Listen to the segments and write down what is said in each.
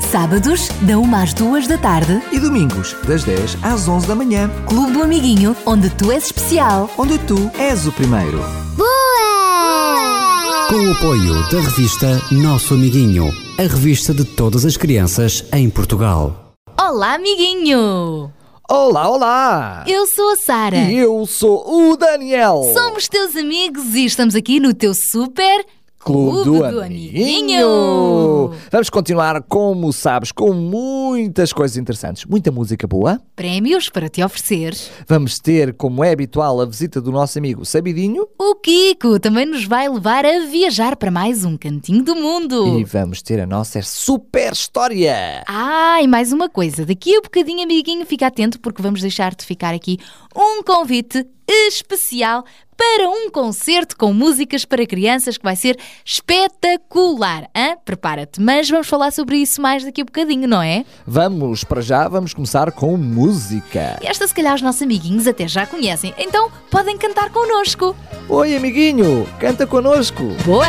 Sábados, da 1 às 2 da tarde, E domingos, das 10 às 11 da manhã, Clube do Amiguinho, onde tu és especial. onde tu és o primeiro. Boa! Com o apoio da revista Nosso Amiguinho, a revista de todas as crianças em Portugal. Olá, amiguinho! Olá, olá! Eu sou a Sara. E eu sou o Daniel. Somos teus amigos e estamos aqui no teu super Clube do, do Amiguinho. Vamos continuar, como sabes, com muitas coisas interessantes. Muita música boa. Prémios para te oferecer. Vamos ter, como é habitual, a visita do nosso amigo Sabidinho. O Kiko também nos vai levar a viajar para mais um cantinho do mundo. E vamos ter a nossa super história. Ah, e mais uma coisa. Daqui a bocadinho, amiguinho, fica atento porque vamos deixar-te ficar aqui um convite especial para um concerto com músicas para crianças que vai ser espetacular. hã? Prepara-te, mas vamos falar sobre isso mais daqui a bocadinho, não é? Vamos, para já, vamos começar com música. Esta, se calhar, os nossos amiguinhos até já conhecem, então podem cantar connosco. Oi, amiguinho, canta connosco. Boa!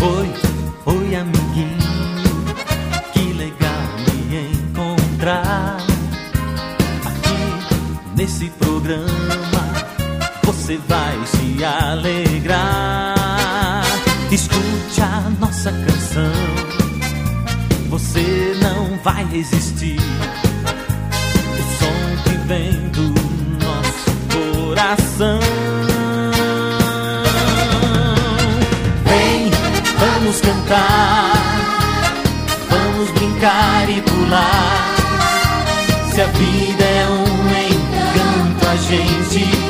Oi, oi amiguinho, que legal me encontrar aqui nesse programa. Você vai se alegrar. Escute a nossa canção, você não vai resistir. O som que vem do nosso coração. Vem, vamos cantar, vamos brincar e pular. Se a vida é um encanto, a gente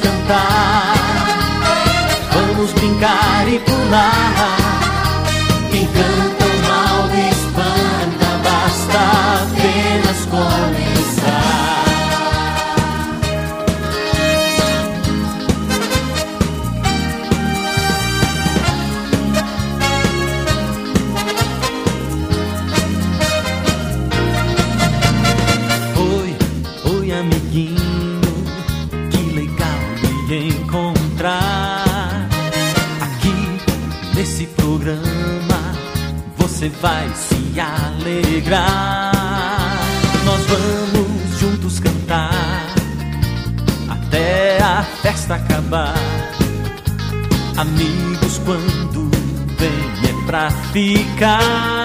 cantar, vamos brincar e pular. Vai se alegrar. Nós vamos juntos cantar até a festa acabar. Amigos, quando vem é pra ficar.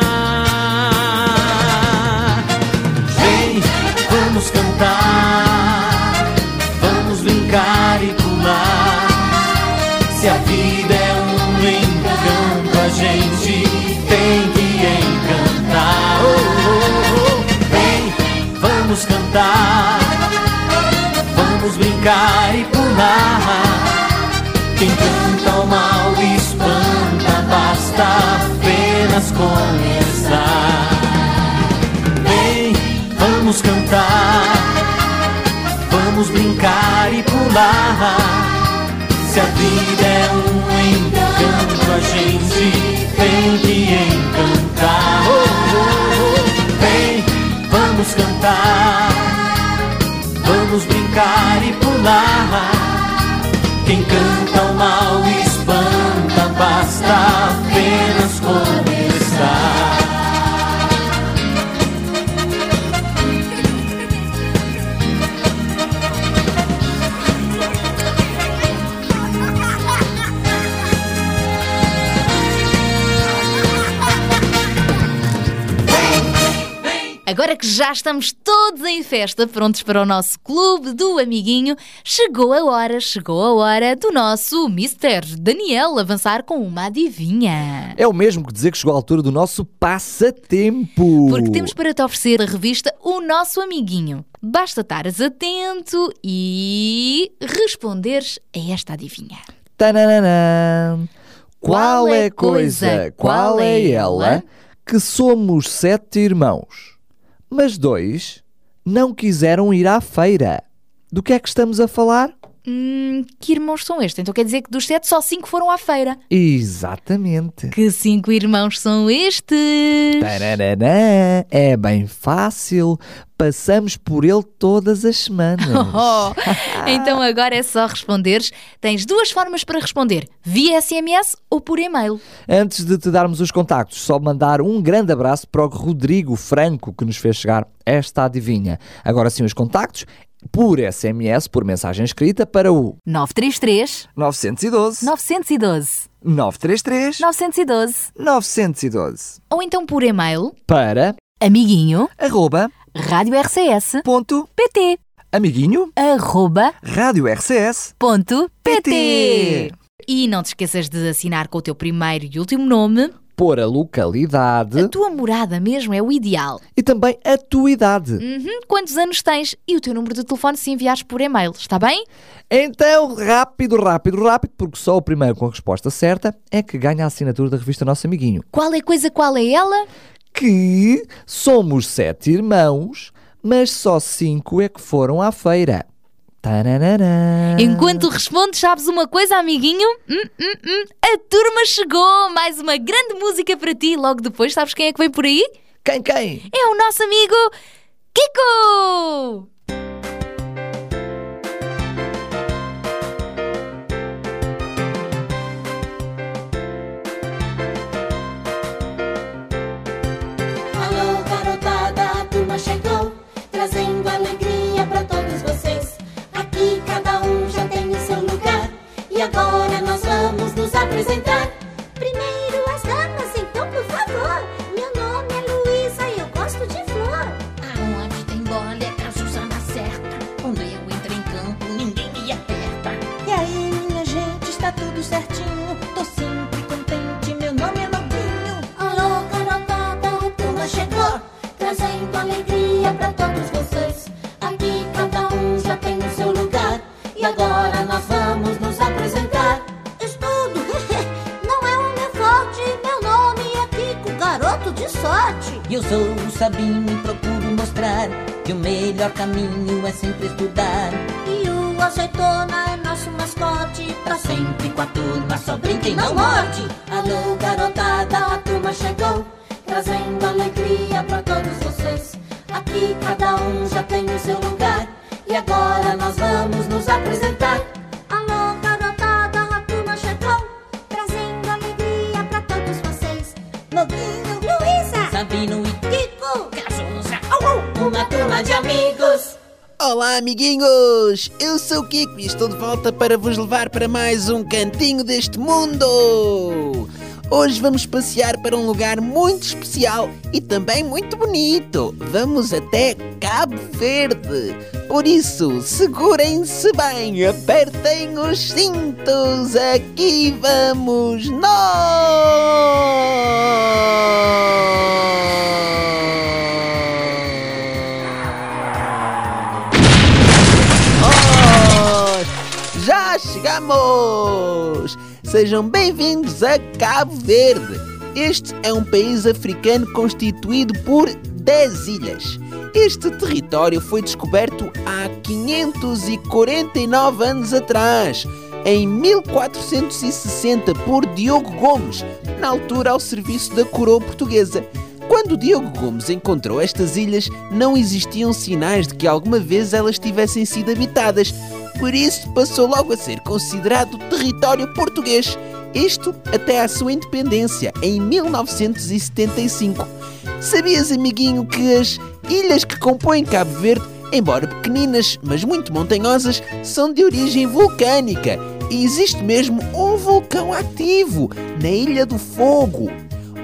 Vem, vamos cantar, vamos brincar e pular. Se a vida é um encanto, a gente vamos cantar, vamos brincar e pular. Quem canta o mal espanta, basta apenas começar. Vem, vamos cantar, vamos brincar e pular. Se a vida é um encanto, a gente tem que encantar. Vamos cantar, vamos brincar e pular. Quem canta o mal espanta, basta apenas começar. Agora que já estamos todos em festa, prontos para o nosso clube do amiguinho, chegou a hora, chegou a hora do nosso Mr. Daniel avançar com uma adivinha. É o mesmo que dizer que chegou a altura do nosso passatempo. Porque temos para te oferecer a revista O Nosso Amiguinho. Basta estares atento e responderes a esta adivinha. Tananana. Qual é a coisa, qual é ela, que somos sete irmãos, mas dois não quiseram ir à feira. Do que é que estamos a falar? Hum, que irmãos são estes? Então quer dizer que dos sete só cinco foram à feira. Exatamente. Que cinco irmãos são estes? Tarararã, é bem fácil. Passamos por ele todas as semanas. Oh, então agora é só responderes. Tens duas formas para responder: via SMS ou por e-mail. Antes de te darmos os contactos, só mandar um grande abraço para o Rodrigo Franco que nos fez chegar esta adivinha. Agora sim, os contactos por SMS, por mensagem escrita, para o 933 912 912 933 912 912 Ou então por e-mail para amiguinho arroba rádio RCS ponto PT amiguinho arroba rádio RCS ponto. PT. e não te esqueças de assinar com o teu primeiro e último nome. Por a localidade A tua morada mesmo é o ideal. e também a tua idade. Uhum, quantos anos tens e o teu número de telefone se enviares por e-mail, está bem? Então, rápido, rápido, rápido, porque só o primeiro com a resposta certa é que ganha a assinatura da revista Nosso Amiguinho. Qual é coisa, qual é ela? Que somos sete irmãos, mas só cinco é que foram à feira. Tarararã. Enquanto respondes, sabes uma coisa, amiguinho? Hum, hum, hum, a turma chegou! Mais uma grande música para ti. Logo depois, sabes quem é que vem por aí? Quem, quem? É o nosso amigo Kiko! E estou de volta para vos levar para mais um cantinho deste mundo! Hoje vamos passear para um lugar muito especial e também muito bonito. Vamos até Cabo Verde. Por isso, segurem-se bem, apertem os cintos. Aqui vamos nós! Chegamos! Sejam bem-vindos a Cabo Verde. Este é um país africano constituído por 10 ilhas. Este território foi descoberto há 549 anos atrás, em 1460, por Diogo Gomes, na altura ao serviço da coroa portuguesa. Quando Diogo Gomes encontrou estas ilhas, não existiam sinais de que alguma vez elas tivessem sido habitadas, por isso passou logo a ser considerado território português. Isto até à sua independência, em 1975. Sabias, amiguinho, que as ilhas que compõem Cabo Verde, embora pequeninas, mas muito montanhosas, são de origem vulcânica e existe mesmo um vulcão ativo na Ilha do Fogo.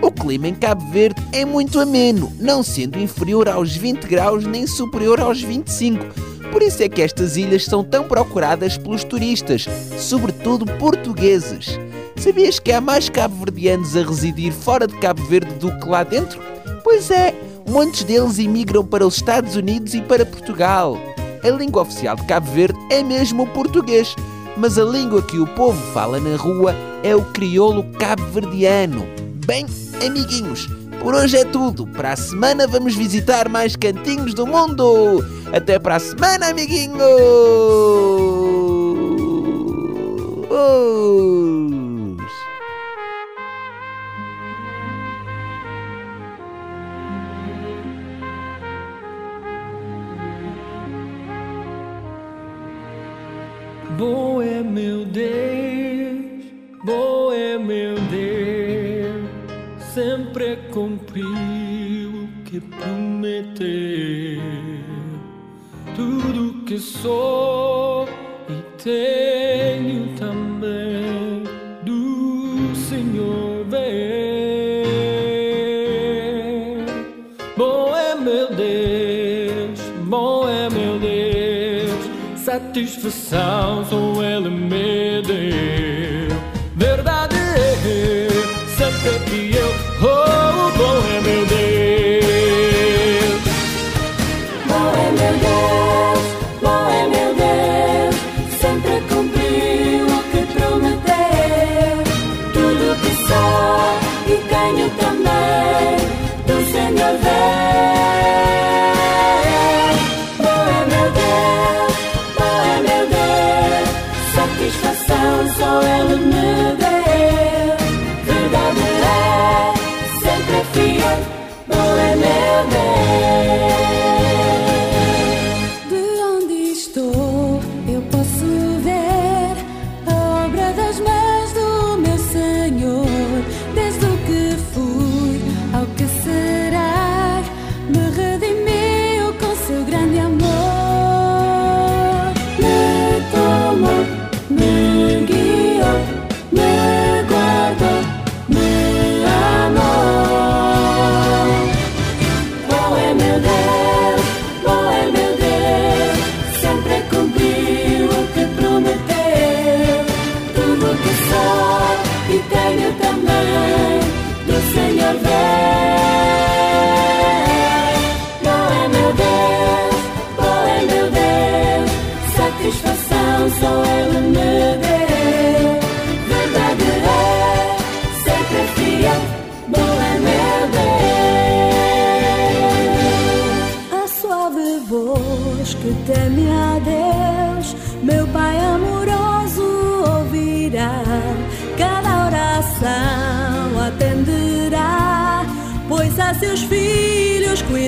O clima em Cabo Verde é muito ameno, não sendo inferior aos 20 graus nem superior aos 25. Por isso é que estas ilhas são tão procuradas pelos turistas, sobretudo portugueses. Sabias que há mais cabo-verdianos a residir fora de Cabo Verde do que lá dentro? Pois é, muitos deles imigram para os Estados Unidos e para Portugal. A língua oficial de Cabo Verde é mesmo o português, mas a língua que o povo fala na rua é o crioulo cabo-verdiano. Bem, amiguinhos, por hoje é tudo. Para a semana vamos visitar mais cantinhos do mundo. Até para a semana, amiguinho! Oh. Uh. cumpriu o que prometeu. Tudo que sou e tenho também do Senhor vem. Bom é meu Deus, bom é meu Deus, satisfação sou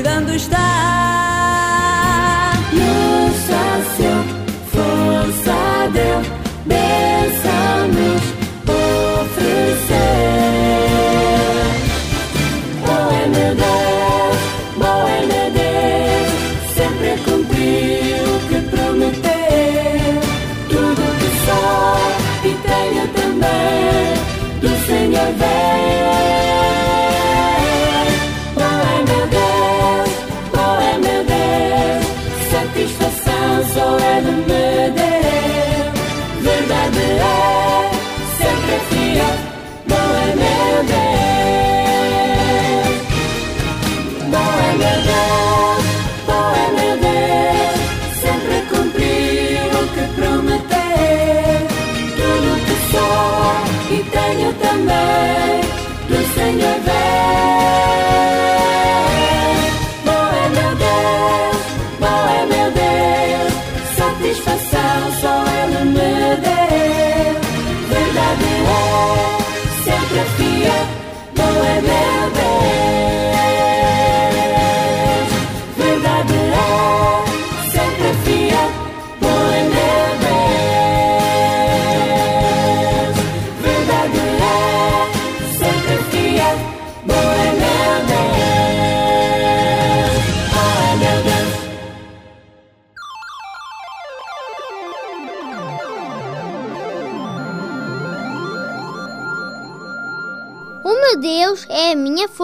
cuidando está. Nossa, sacio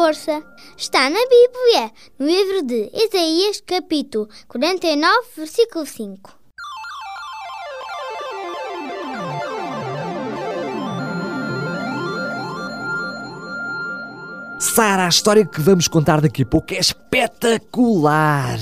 força. Está na Bíblia, no livro de Isaías, capítulo 49, versículo 5. Sara, a história que vamos contar daqui a pouco é espetacular!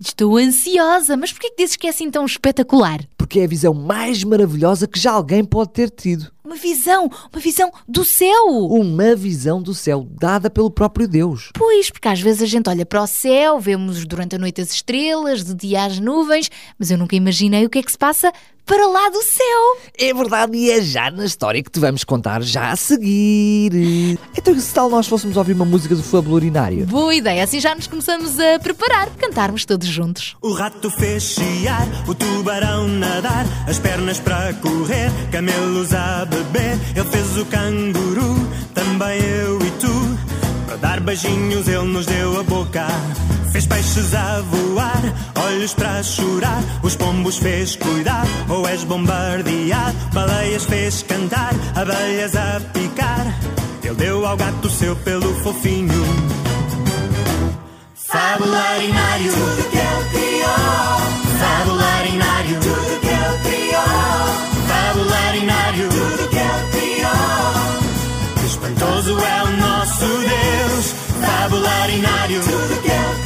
Estou ansiosa, mas por que dizes que é assim tão espetacular? Porque é a visão mais maravilhosa que já alguém pode ter tido uma visão, uma visão do céu. Uma visão do céu dada pelo próprio Deus. Pois, porque às vezes a gente olha para o céu, vemos durante a noite as estrelas, de dia as nuvens, mas eu nunca imaginei o que é que se passa para lá do céu. É verdade, e é já na história que te vamos contar já a seguir. Então, e se tal nós fôssemos ouvir uma música do Fabulurinário? Boa ideia, assim já nos começamos a preparar para cantarmos todos juntos. O rato fez chiar, o tubarão nadar, as pernas para correr, camelos a beber. Ele fez o canguru, também eu e tu. Para dar beijinhos, ele nos deu a boca. Fez peixes a voar, olhos para chorar. Os pombos fez cuidar, ou és bombardear. Baleias fez cantar, abelhas a picar. Ele deu ao gato seu pelo fofinho. Fabularinário, tudo que ele criou. Fabularinário, tudo que ele criou. Fabularinário, tudo que ele criou. Espantoso é o nosso Deus. Fabularinário, tudo que ele criou.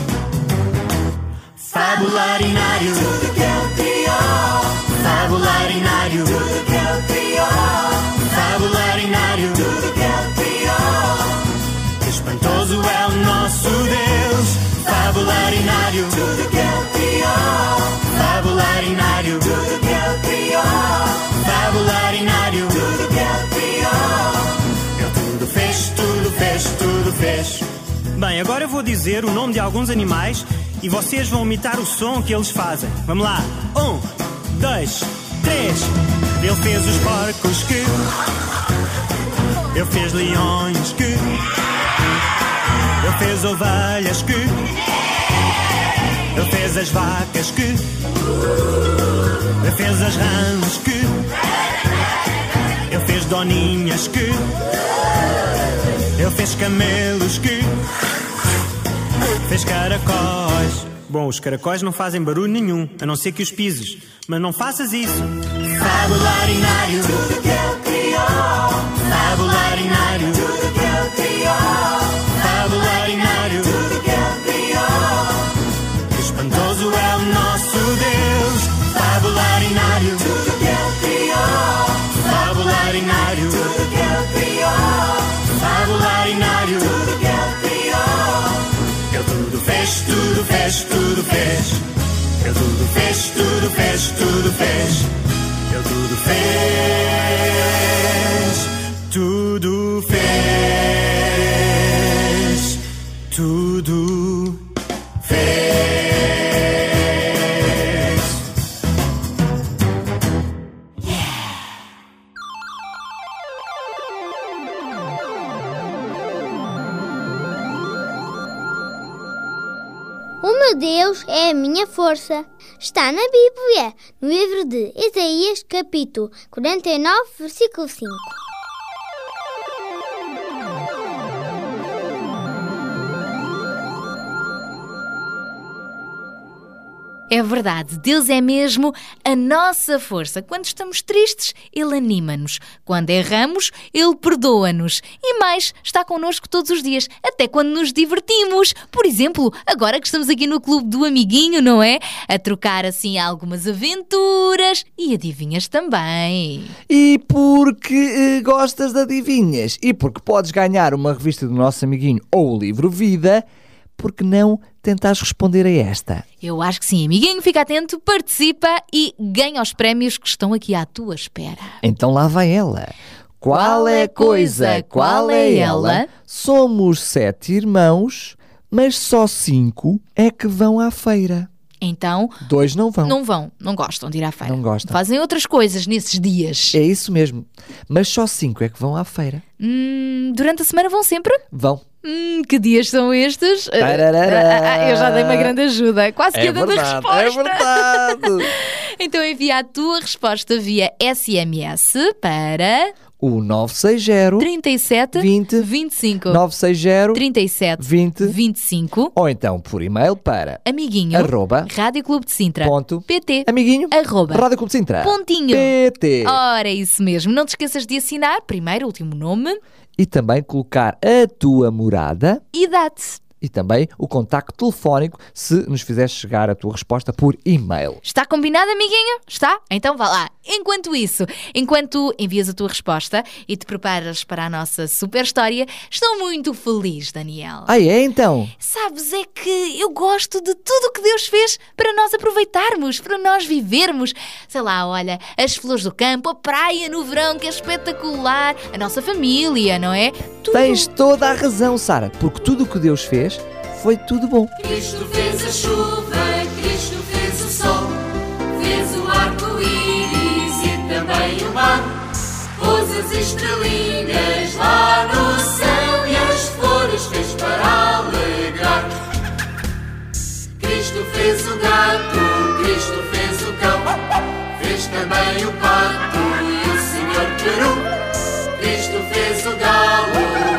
Fabularinário, tudo que criou. Fabularinário, tudo que criou. Fabularinário, tudo que ele criou. Espantoso é o nosso Deus. Fabularinário, tudo que criou. Fabularinário, tudo que criou. Fabularinário, tudo que. Ele tudo fez, tudo fez, tudo fez. Bem, agora eu vou dizer o nome de alguns animais e vocês vão imitar o som que eles fazem. Vamos lá. Um, dois, três. Ele fez os porcos que. Ele fez leões que. Ele fez ovelhas que. Ele fez as vacas que. Ele fez as rãs que. Ele fez doninhas que. Ele fez camelos que. Fez caracóis. Bom, os caracóis não fazem barulho nenhum, a não ser que os pises. Mas não faças isso. Fabularinário, tudo que ele criou. Fabularinário, tudo fez, tudo fez. Ele tudo fez, tudo fez, tudo fez. Ele tudo fez, tudo fez, tudo fez. Deus é a minha força. Está na Bíblia, no livro de Isaías, capítulo 49, versículo 5. É verdade, Deus é mesmo a nossa força. Quando estamos tristes, Ele anima-nos. Quando erramos, Ele perdoa-nos. E mais, está connosco todos os dias, até quando nos divertimos. Por exemplo, agora que estamos aqui no Clube do Amiguinho, não é? A trocar assim algumas aventuras e adivinhas também. E porque eh, gostas de adivinhas e porque podes ganhar uma revista do nosso amiguinho ou o livro Vida, porque não tentares responder a esta? Eu acho que sim, amiguinho, fica atento, participa e ganha os prémios que estão aqui à tua espera. Então lá vai ela. Qual é a coisa? Qual é ela? Somos sete irmãos, mas só cinco é que vão à feira. Então, Dois não vão. não vão, não gostam de ir à feira. Não gostam. Fazem outras coisas nesses dias. É isso mesmo. Mas só cinco é que vão à feira. Hum, durante a semana vão sempre? Vão. Hum, que dias são estes? Ah, Tararara. ah, ah, eu já dei uma grande ajuda. Quase que É a dando a verdade, resposta. é verdade. Então envia a tua resposta via SMS para o 960 37 20 25 960 37 20 25 ou então por e-mail para amiguinho arroba Rádio Clube de Sintra ponto PT amiguinho arroba Rádio Clube de Sintra pontinho PT Ora, é isso mesmo. Não te esqueças de assinar primeiro, último nome, e também colocar a tua morada idade. e também o contacto telefónico se nos fizeres chegar a tua resposta por e-mail. Está combinado, amiguinho? Está? Então vá lá. Enquanto isso, enquanto envias a tua resposta e te preparas para a nossa super história, estou muito feliz, Daniel. Ah, é então? Sabes, é que eu gosto de tudo o que Deus fez para nós aproveitarmos, para nós vivermos. Sei lá, olha, as flores do campo, a praia no verão, que é espetacular, a nossa família, não é? Tudo. Tens toda a razão, Sara, porque tudo o que Deus fez foi tudo bom. Cristo fez a chuva, também o mar. Pôs as estrelinhas lá no céu e as flores fez para alegrar. Cristo fez o gato, Cristo fez o cão, fez também o pato e o senhor peru. Cristo fez o galo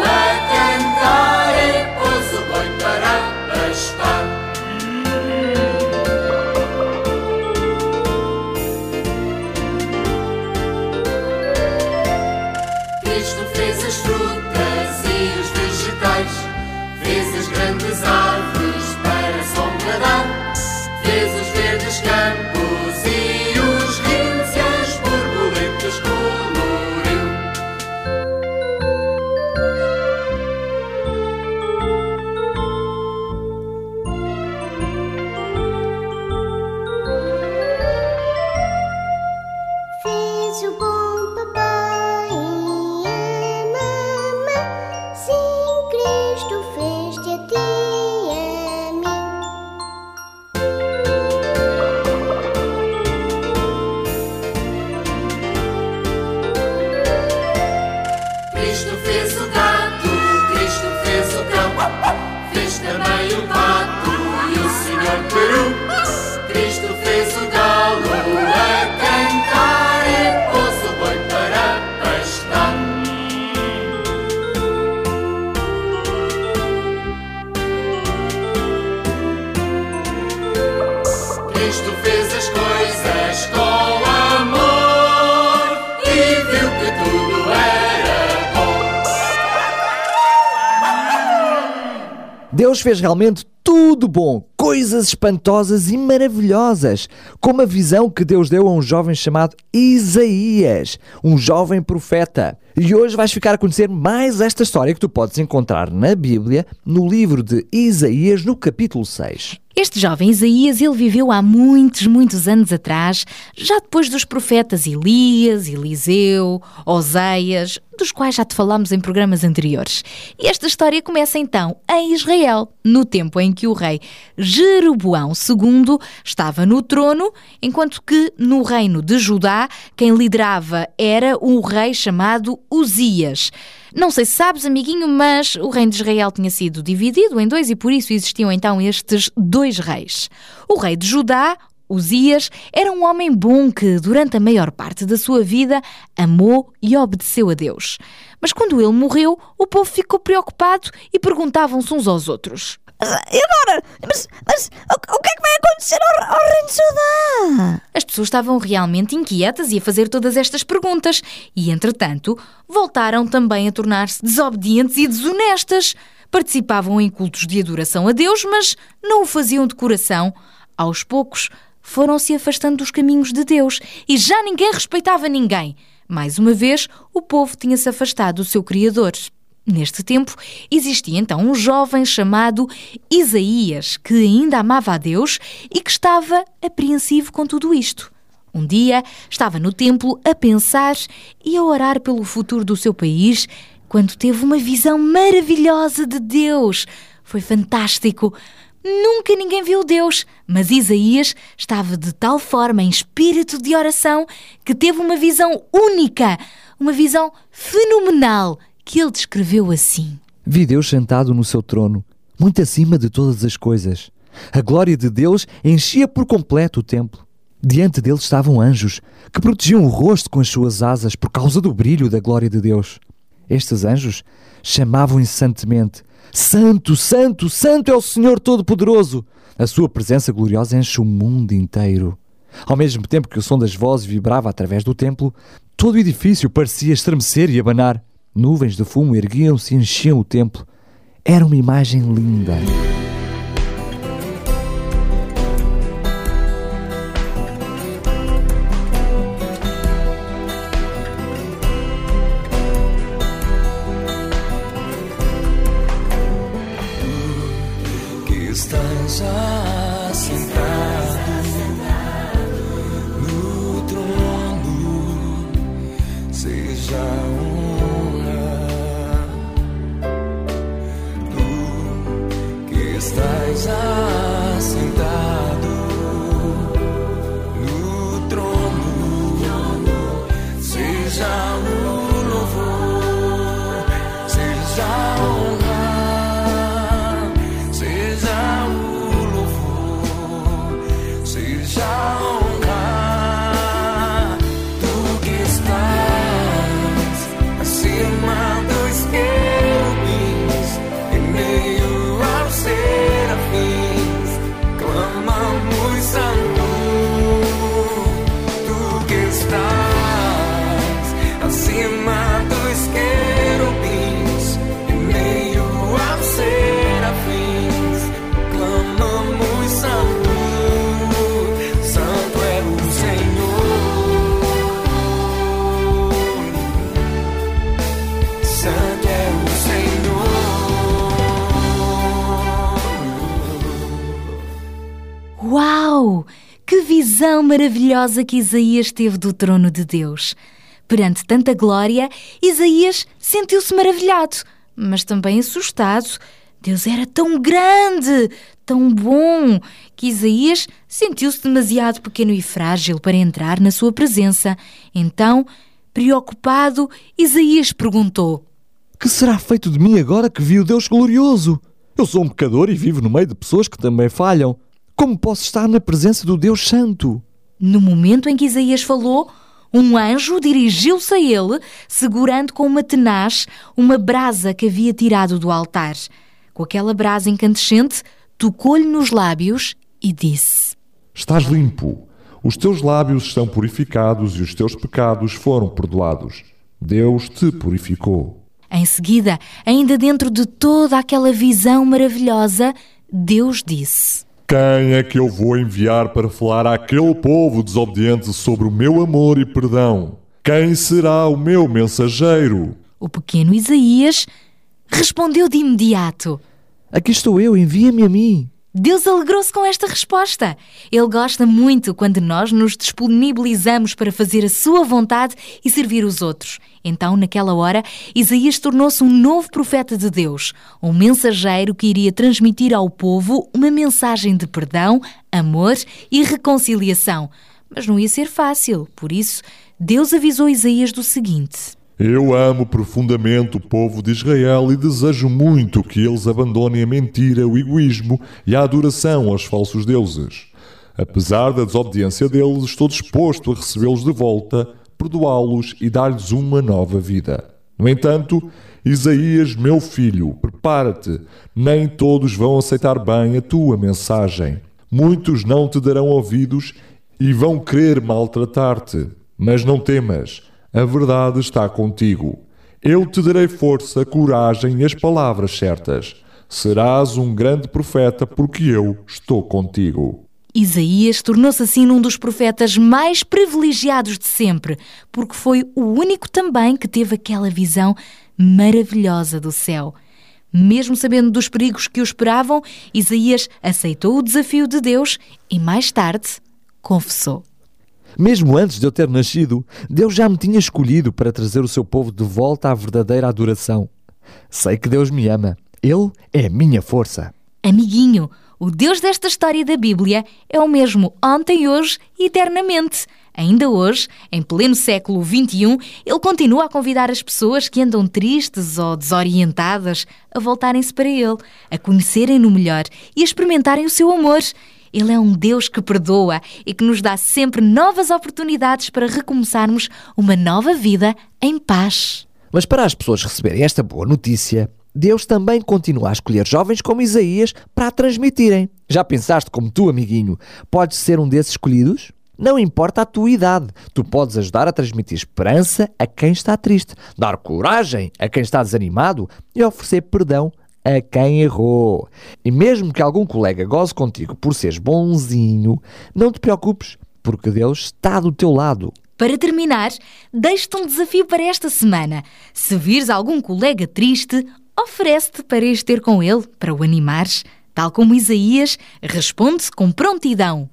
fez realmente tudo bom, coisas espantosas e maravilhosas, como a visão que Deus deu a um jovem chamado Isaías, um jovem profeta. E hoje vais ficar a conhecer mais esta história que tu podes encontrar na Bíblia, no livro de Isaías, no capítulo 6. Este jovem Isaías, ele viveu há muitos, muitos anos atrás, já depois dos profetas Elias, Eliseu, Oséias, dos quais já te falámos em programas anteriores. E esta história começa então em Israel, no tempo em que o rei Jeroboão II estava no trono, enquanto que no reino de Judá, quem liderava era um rei chamado Uzias. Não sei se sabes, amiguinho, mas o reino de Israel tinha sido dividido em dois e por isso existiam então estes dois reis. O rei de Judá, Uzias, era um homem bom que, durante a maior parte da sua vida, amou e obedeceu a Deus. Mas quando ele morreu, o povo ficou preocupado e perguntavam-se uns aos outros. E agora? Mas, mas o, o que é que vai acontecer ao, ao rei de Judá? As pessoas estavam realmente inquietas e a fazer todas estas perguntas, e entretanto voltaram também a tornar-se desobedientes e desonestas. Participavam em cultos de adoração a Deus, mas não o faziam de coração. Aos poucos foram se afastando dos caminhos de Deus e já ninguém respeitava ninguém. Mais uma vez, o povo tinha-se afastado do seu Criador. Neste tempo, existia então um jovem chamado Isaías, que ainda amava a Deus e que estava apreensivo com tudo isto. Um dia estava no templo a pensar e a orar pelo futuro do seu país quando teve uma visão maravilhosa de Deus. Foi fantástico. nunca ninguém viu Deus, mas Isaías estava de tal forma em espírito de oração que teve uma visão única, uma visão fenomenal, que ele descreveu assim. Vi Deus sentado no seu trono, muito acima de todas as coisas. A glória de Deus enchia por completo o templo. Diante dele estavam anjos, que protegiam o rosto com as suas asas por causa do brilho da glória de Deus. Estes anjos chamavam incessantemente: Santo, Santo, Santo é o Senhor Todo-Poderoso! A sua presença gloriosa enche o mundo inteiro. Ao mesmo tempo que o som das vozes vibrava através do templo, todo o edifício parecia estremecer e abanar. Nuvens de fumo erguiam-se e enchiam o templo. Era uma imagem linda. Tu que visão maravilhosa que Isaías teve do trono de Deus. Perante tanta glória, Isaías sentiu-se maravilhado, mas também assustado. Deus era tão grande, tão bom, que Isaías sentiu-se demasiado pequeno e frágil para entrar na sua presença. Então, preocupado, Isaías perguntou: Que será feito de mim agora que vi o Deus glorioso? Eu sou um pecador e vivo no meio de pessoas que também falham. Como posso estar na presença do Deus Santo? No momento em que Isaías falou, um anjo dirigiu-se a ele, segurando com uma tenaz uma brasa que havia tirado do altar. Com aquela brasa incandescente, tocou-lhe nos lábios e disse: Estás limpo. Os teus lábios estão purificados e os teus pecados foram perdoados. Deus te purificou. Em seguida, ainda dentro de toda aquela visão maravilhosa, Deus disse: Quem é que eu vou enviar para falar àquele povo desobediente sobre o meu amor e perdão? Quem será o meu mensageiro? O pequeno Isaías respondeu de imediato: Aqui estou eu, envia-me a mim. Deus alegrou-se com esta resposta. Ele gosta muito quando nós nos disponibilizamos para fazer a sua vontade e servir os outros. Então, naquela hora, Isaías tornou-se um novo profeta de Deus, um mensageiro que iria transmitir ao povo uma mensagem de perdão, amor e reconciliação. Mas não ia ser fácil, por isso, Deus avisou Isaías do seguinte: Eu amo profundamente o povo de Israel e desejo muito que eles abandonem a mentira, o egoísmo e a adoração aos falsos deuses. Apesar da desobediência deles, estou disposto a recebê-los de volta, perdoá-los e dar-lhes uma nova vida. No entanto, Isaías, meu filho, prepara-te, nem todos vão aceitar bem a tua mensagem. Muitos não te darão ouvidos e vão querer maltratar-te. Mas não temas, a verdade está contigo. Eu te darei força, coragem e as palavras certas. Serás um grande profeta, porque eu estou contigo. Isaías tornou-se assim num dos profetas mais privilegiados de sempre, porque foi o único também que teve aquela visão maravilhosa do céu. Mesmo sabendo dos perigos que o esperavam, Isaías aceitou o desafio de Deus e mais tarde confessou. Mesmo antes de eu ter nascido, Deus já me tinha escolhido para trazer o seu povo de volta à verdadeira adoração. Sei que Deus me ama. Ele é a minha força. Amiguinho, O Deus desta história da Bíblia é o mesmo ontem, hoje e eternamente. Ainda hoje, em pleno século XXI, ele continua a convidar as pessoas que andam tristes ou desorientadas a voltarem-se para ele, a conhecerem-no melhor e a experimentarem o seu amor. Ele é um Deus que perdoa e que nos dá sempre novas oportunidades para recomeçarmos uma nova vida em paz. Mas para as pessoas receberem esta boa notícia, Deus também continua a escolher jovens como Isaías para a transmitirem. Já pensaste como tu, amiguinho, podes ser um desses escolhidos? Não importa a tua idade, tu podes ajudar a transmitir esperança a quem está triste, dar coragem a quem está desanimado e oferecer perdão a quem errou. E mesmo que algum colega goze contigo por seres bonzinho, não te preocupes, porque Deus está do teu lado. Para terminar, deixo-te um desafio para esta semana. Se vires algum colega triste, oferece-te para ires ter com ele, para o animares. Tal como Isaías, responde com prontidão.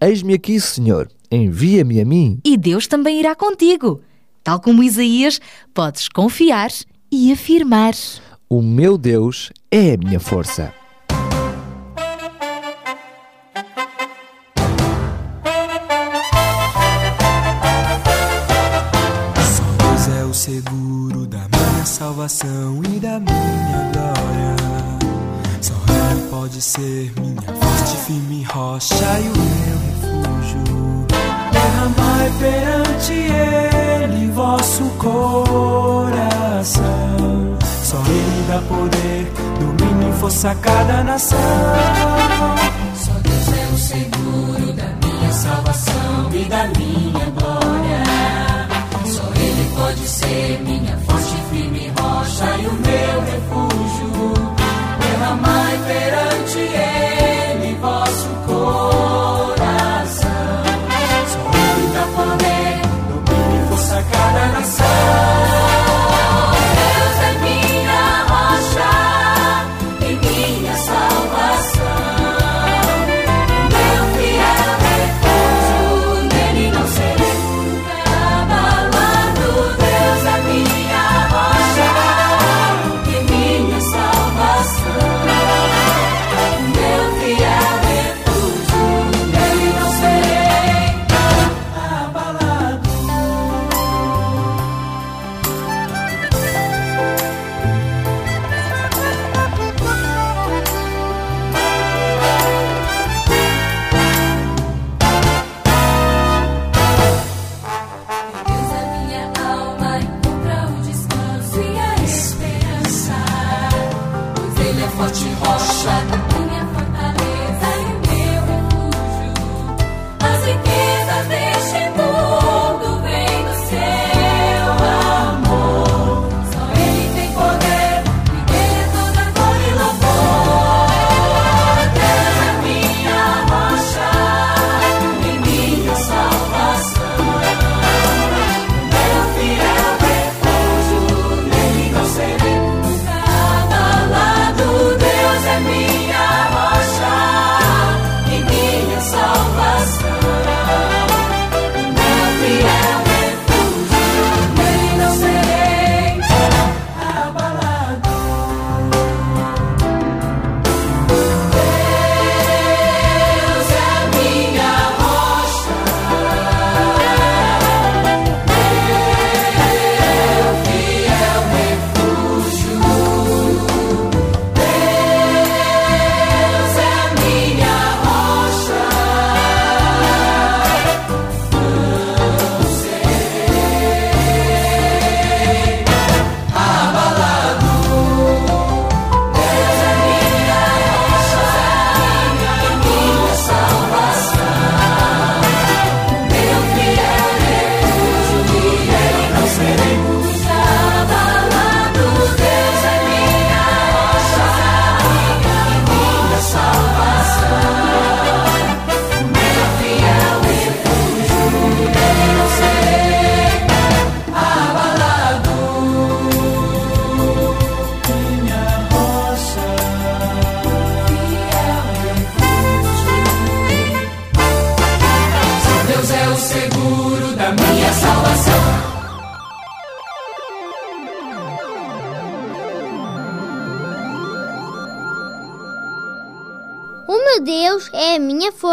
Eis-me aqui, Senhor, envia-me a mim. E Deus também irá contigo. Tal como Isaías, podes confiar e afirmar. O meu Deus é a minha força. Salvação e da minha glória. Só Ele pode ser minha forte, firme rocha e o meu refúgio. Derramai perante Ele vosso coração. Só Ele dá poder, domínio e força a cada nação. Só Deus é o seguro da minha salvação e da minha glória. Só Ele pode ser minha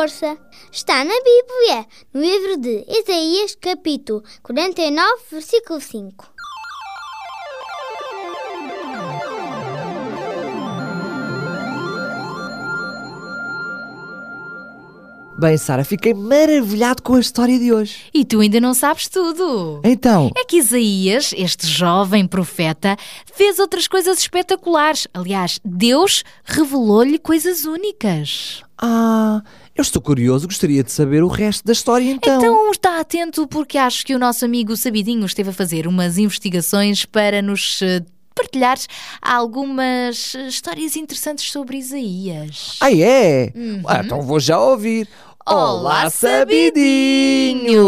força. Está na Bíblia, no livro de Isaías, capítulo 49, versículo 5. Bem, Sara, fiquei maravilhado com a história de hoje. E tu ainda não sabes tudo. Então, É que Isaías, este jovem profeta, fez outras coisas espetaculares. Aliás, Deus revelou-lhe coisas únicas. ah, eu estou curioso, gostaria de saber o resto da história então. Então está atento porque acho que o nosso amigo Sabidinho esteve a fazer umas investigações para nos eh, partilhar algumas histórias interessantes sobre Isaías. Ah, é? Uhum. Ah, então vou já ouvir. Olá, Sabidinho!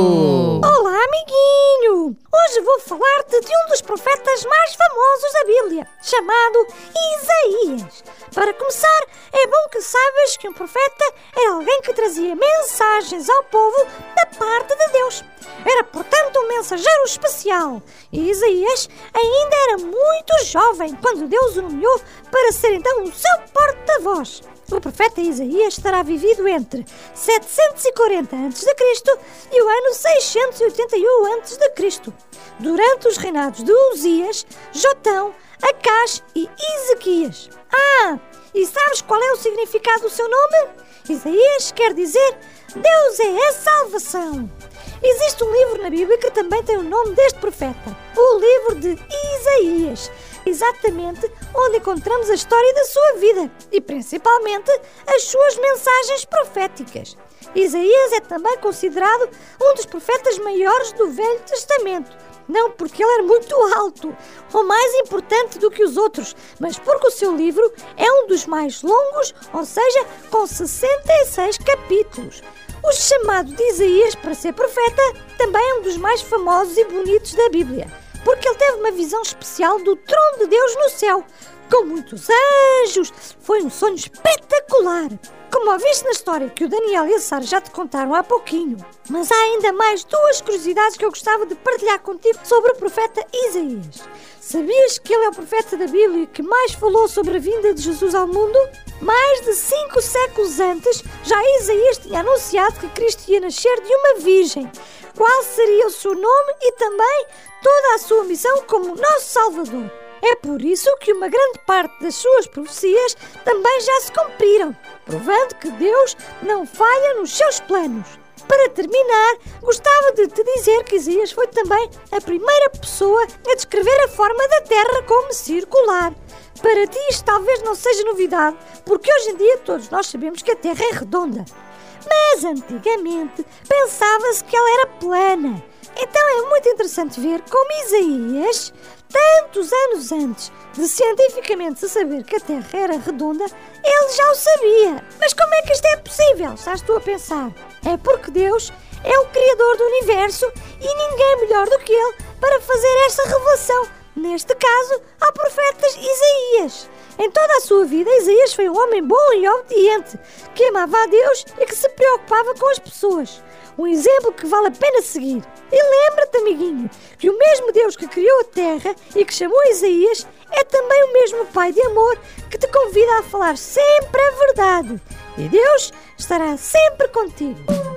Olá, amiguinho! Hoje vou falar-te de um dos profetas mais famosos da Bíblia, chamado Isaías. Para começar, é bom que saibas que um profeta era alguém que trazia mensagens ao povo da parte de Deus. Era, portanto, um mensageiro especial. E Isaías ainda era muito jovem quando Deus o nomeou para ser então o seu porta-voz. O profeta Isaías terá vivido entre 740 a.C. e o ano 681 a.C. Durante os reinados de Uzias, Jotão, Acás e Ezequias. Ah, e sabes qual é o significado do seu nome? Isaías quer dizer Deus é a salvação. Existe um livro na Bíblia que também tem o nome deste profeta, o livro de Isaías, exatamente onde encontramos a história da sua vida e principalmente as suas mensagens proféticas. Isaías é também considerado um dos profetas maiores do Velho Testamento. Não porque ele era muito alto ou mais importante do que os outros, mas porque o seu livro é um dos mais longos, ou seja, com 66 capítulos. O chamado de Isaías para ser profeta também é um dos mais famosos e bonitos da Bíblia, porque ele teve uma visão especial do trono de Deus no céu, com muitos anjos. Foi um sonho espetacular. Como ouviste na história que o Daniel e a Sara já te contaram há pouquinho. Mas há ainda mais duas curiosidades que eu gostava de partilhar contigo sobre o profeta Isaías. Sabias que ele é o profeta da Bíblia que mais falou sobre a vinda de Jesus ao mundo? Mais de cinco séculos antes, já Isaías tinha anunciado que Cristo ia nascer de uma virgem. Qual seria o seu nome e também toda a sua missão como nosso Salvador. É por isso que uma grande parte das suas profecias também já se cumpriram, provando que Deus não falha nos seus planos. Para terminar, gostava de te dizer que Isaías foi também a primeira pessoa a descrever a forma da Terra como circular. Para ti isto talvez não seja novidade, porque hoje em dia todos nós sabemos que a Terra é redonda. Mas antigamente pensava-se que ela era plana. Então é muito interessante ver como Isaías, tantos anos antes de cientificamente se saber que a Terra era redonda, ele já o sabia. Mas como é que isto é possível? Estás tu a pensar? É porque Deus é o Criador do universo e ninguém melhor do que Ele para fazer esta revelação. Neste caso, ao profeta Isaías. Em toda a sua vida, Isaías foi um homem bom e obediente, que amava a Deus e que se preocupava com as pessoas. Um exemplo que vale a pena seguir. E lembra-te, amiguinho, que o mesmo Deus que criou a terra e que chamou Isaías é também o mesmo Pai de amor que te convida a falar sempre a verdade. E Deus estará sempre contigo.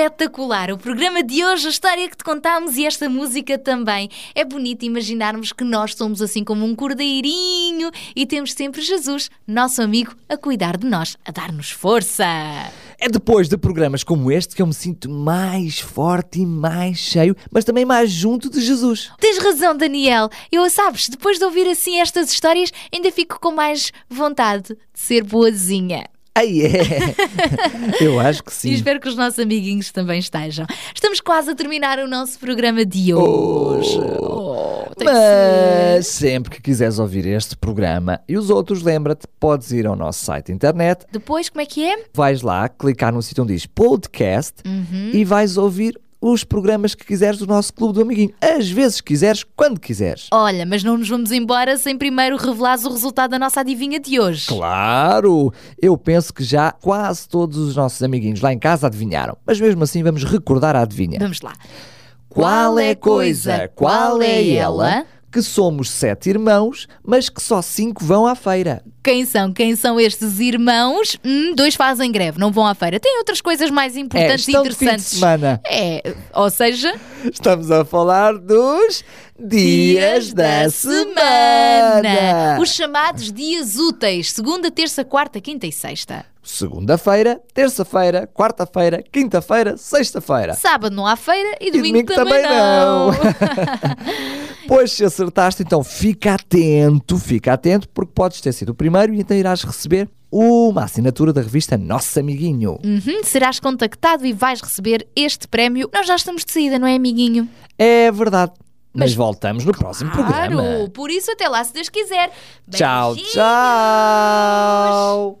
Espetacular! O programa de hoje, a história que te contámos e esta música também. É bonito imaginarmos que nós somos assim como um cordeirinho e temos sempre Jesus, nosso amigo, a cuidar de nós, a dar-nos força. É depois de programas como este que eu me sinto mais forte e mais cheio, mas também mais junto de Jesus. Tens razão, Daniel. Eu, sabes, depois de ouvir assim estas histórias, ainda fico com mais vontade de ser boazinha. Aí é! Eu acho que E sim. espero que os nossos amiguinhos também estejam. Estamos quase a terminar o nosso programa de hoje. Oh, tem que ser. Mas sempre que quiseres ouvir este programa e os outros, lembra-te, podes ir ao nosso site internet, Depois, como é que é? vais lá, clicar no sítio onde diz podcast Uhum. e vais ouvir os programas que quiseres do nosso Clube do Amiguinho. Às vezes quiseres, quando quiseres. Olha, mas não nos vamos embora sem primeiro revelares o resultado da nossa adivinha de hoje. Claro! Eu penso que já quase todos os nossos amiguinhos lá em casa adivinharam. Mas mesmo assim vamos recordar a adivinha. Vamos lá. Qual é a coisa, qual é ela, que somos sete irmãos, mas que só cinco vão à feira? Quem são? Quem são estes irmãos? Hum, dois fazem greve, não vão à feira. Tem outras coisas mais É, importantes e estão de fim de interessantes. semana. É, ou seja, Estamos a falar dos dias da semana. Os chamados dias úteis, segunda, terça, quarta, quinta e sexta. Segunda-feira, terça-feira, quarta-feira, quinta-feira, sexta-feira. Sábado não há feira e domingo, domingo também não. Pois se acertaste, então fica atento, fica atento, porque podes ter sido o primeiro e então irás receber uma assinatura da revista Nosso Amiguinho. Uhum, serás contactado e vais receber este prémio. Nós já estamos de saída, não é, amiguinho? É verdade. Mas, Mas- voltamos no próximo programa. Claro, por isso até lá, se Deus quiser. Tchau, Beijinhos. tchau.